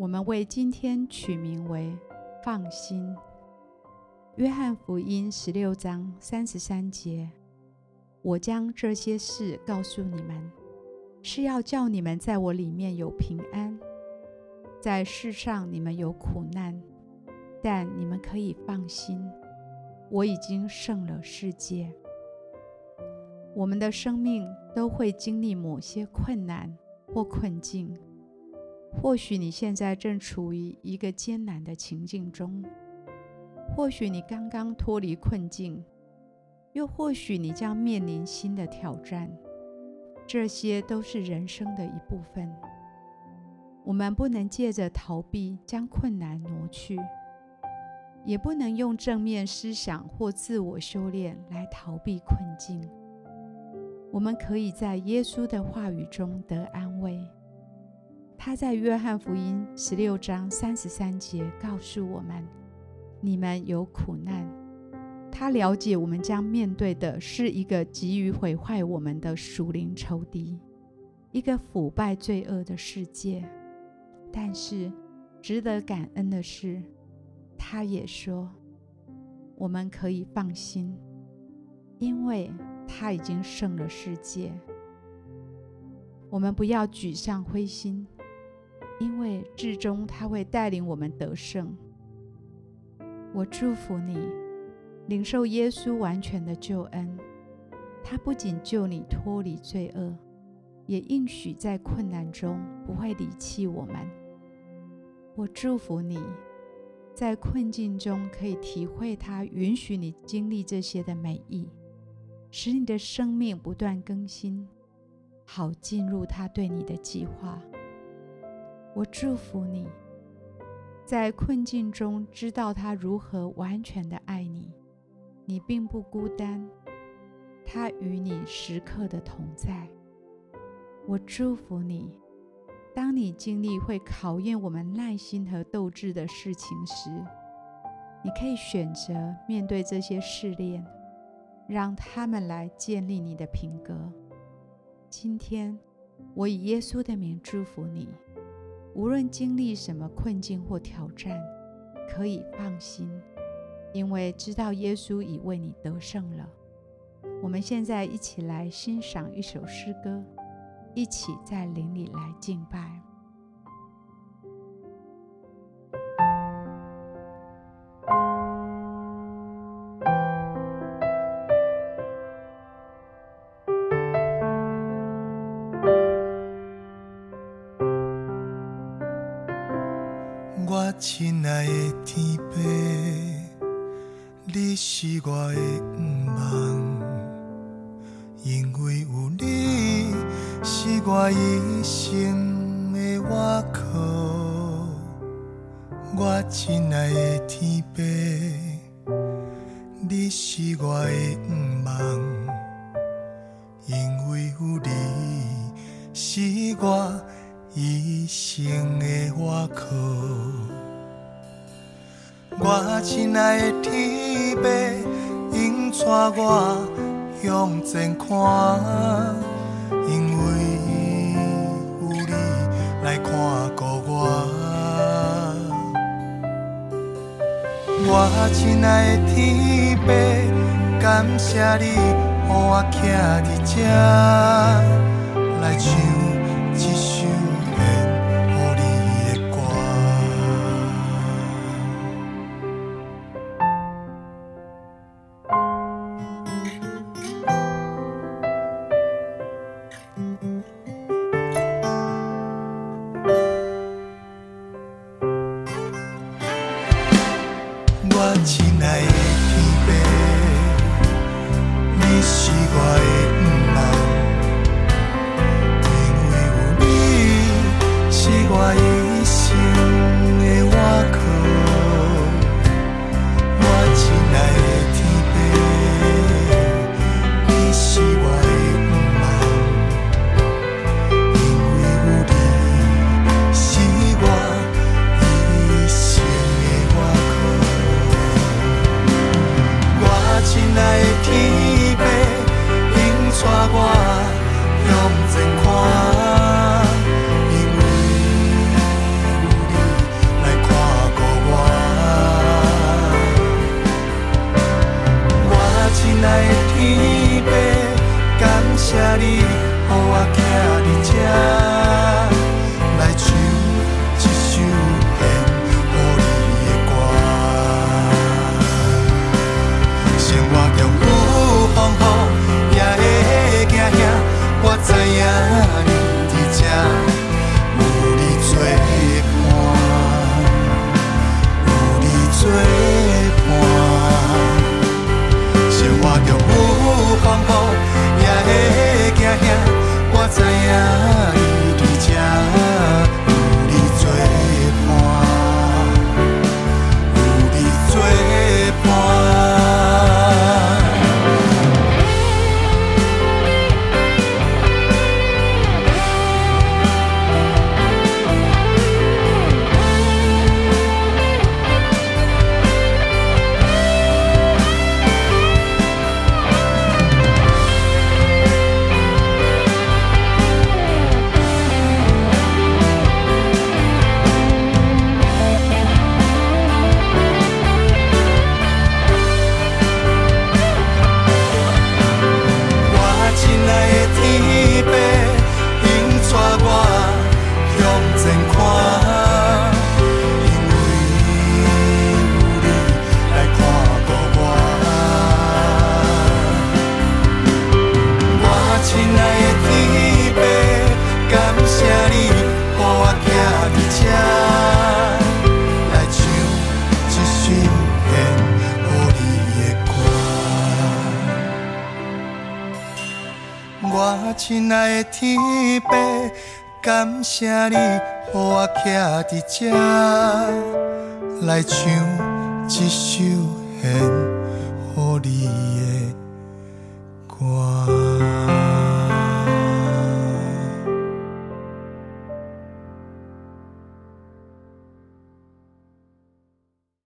我们为今天取名为“放心”。约翰福音十六章三十三节：“我将这些事告诉你们，是要叫你们在我里面有平安。在世上你们有苦难，但你们可以放心，我已经胜了世界。”我们的生命都会经历某些困难或困境。或许你现在正处于一个艰难的情境中，或许你刚刚脱离困境，又或许你将面临新的挑战。这些都是人生的一部分。我们不能借着逃避将困难挪去，也不能用正面思想或自我修炼来逃避困境。我们可以在耶稣的话语中得安慰。他在约翰福音十六章三十三节告诉我们：“你们有苦难。”他了解我们将面对的是一个急于毁坏我们的属灵仇敌，一个腐败罪恶的世界。但是，值得感恩的是，他也说：“我们可以放心，因为。”他已经胜了世界，我们不要沮丧灰心，因为至终他会带领我们得胜。我祝福你，领受耶稣完全的救恩。他不仅救你脱离罪恶，也应许在困难中不会离弃我们。我祝福你，在困境中可以体会他允许你经历这些的美意。使你的生命不断更新，好进入他对你的计划。我祝福你，在困境中知道他如何完全的爱你，你并不孤单，他与你时刻的同在。我祝福你，当你经历会考验我们耐心和斗志的事情时，你可以选择面对这些试炼。让他们来建立你的品格。今天，我以耶稣的名祝福你，无论经历什么困境或挑战，可以放心，因为知道耶稣已为你得胜了。我们现在一起来欣赏一首诗歌，一起在灵里来敬拜。亲爱的天父，你是我的盼望，因为有你是我一生的依靠。我亲爱的天父，你是我的盼亲爱的天父，应带我向前看，因为有你来看顾我。我亲爱的天父，感谢你，让我徛伫这来唱。一首来天边，感谢你，予我徛在这。亲爱的天父，感谢你，予我徛在这，来唱一首献予你的歌。